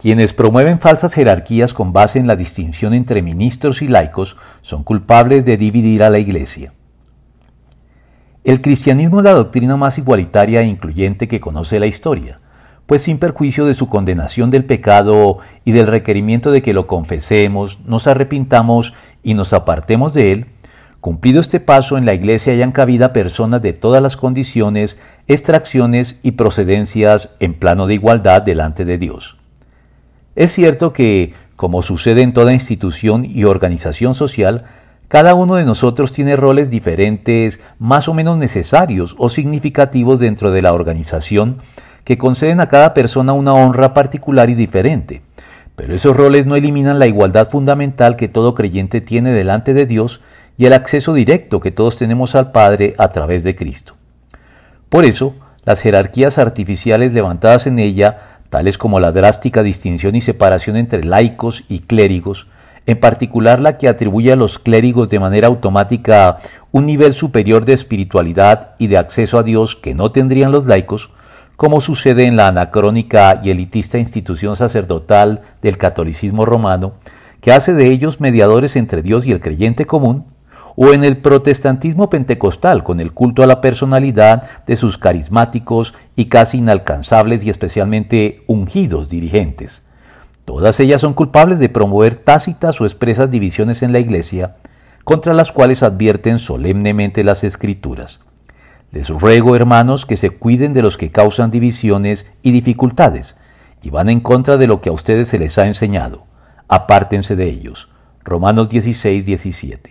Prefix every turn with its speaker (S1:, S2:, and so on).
S1: Quienes promueven falsas jerarquías con base en la distinción entre ministros y laicos son culpables de dividir a la Iglesia. El cristianismo es la doctrina más igualitaria e incluyente que conoce la historia, pues sin perjuicio de su condenación del pecado y del requerimiento de que lo confesemos, nos arrepintamos y nos apartemos de él, cumplido este paso en la Iglesia hayan cabida personas de todas las condiciones, extracciones y procedencias en plano de igualdad delante de Dios. Es cierto que, como sucede en toda institución y organización social, cada uno de nosotros tiene roles diferentes, más o menos necesarios o significativos dentro de la organización, que conceden a cada persona una honra particular y diferente. Pero esos roles no eliminan la igualdad fundamental que todo creyente tiene delante de Dios y el acceso directo que todos tenemos al Padre a través de Cristo. Por eso, las jerarquías artificiales levantadas en ella tales como la drástica distinción y separación entre laicos y clérigos, en particular la que atribuye a los clérigos de manera automática un nivel superior de espiritualidad y de acceso a Dios que no tendrían los laicos, como sucede en la anacrónica y elitista institución sacerdotal del catolicismo romano, que hace de ellos mediadores entre Dios y el creyente común, o en el protestantismo pentecostal con el culto a la personalidad de sus carismáticos y casi inalcanzables y especialmente ungidos dirigentes. Todas ellas son culpables de promover tácitas o expresas divisiones en la Iglesia, contra las cuales advierten solemnemente las Escrituras. Les ruego, hermanos, que se cuiden de los que causan divisiones y dificultades, y van en contra de lo que a ustedes se les ha enseñado. Apártense de ellos. Romanos 16, 17.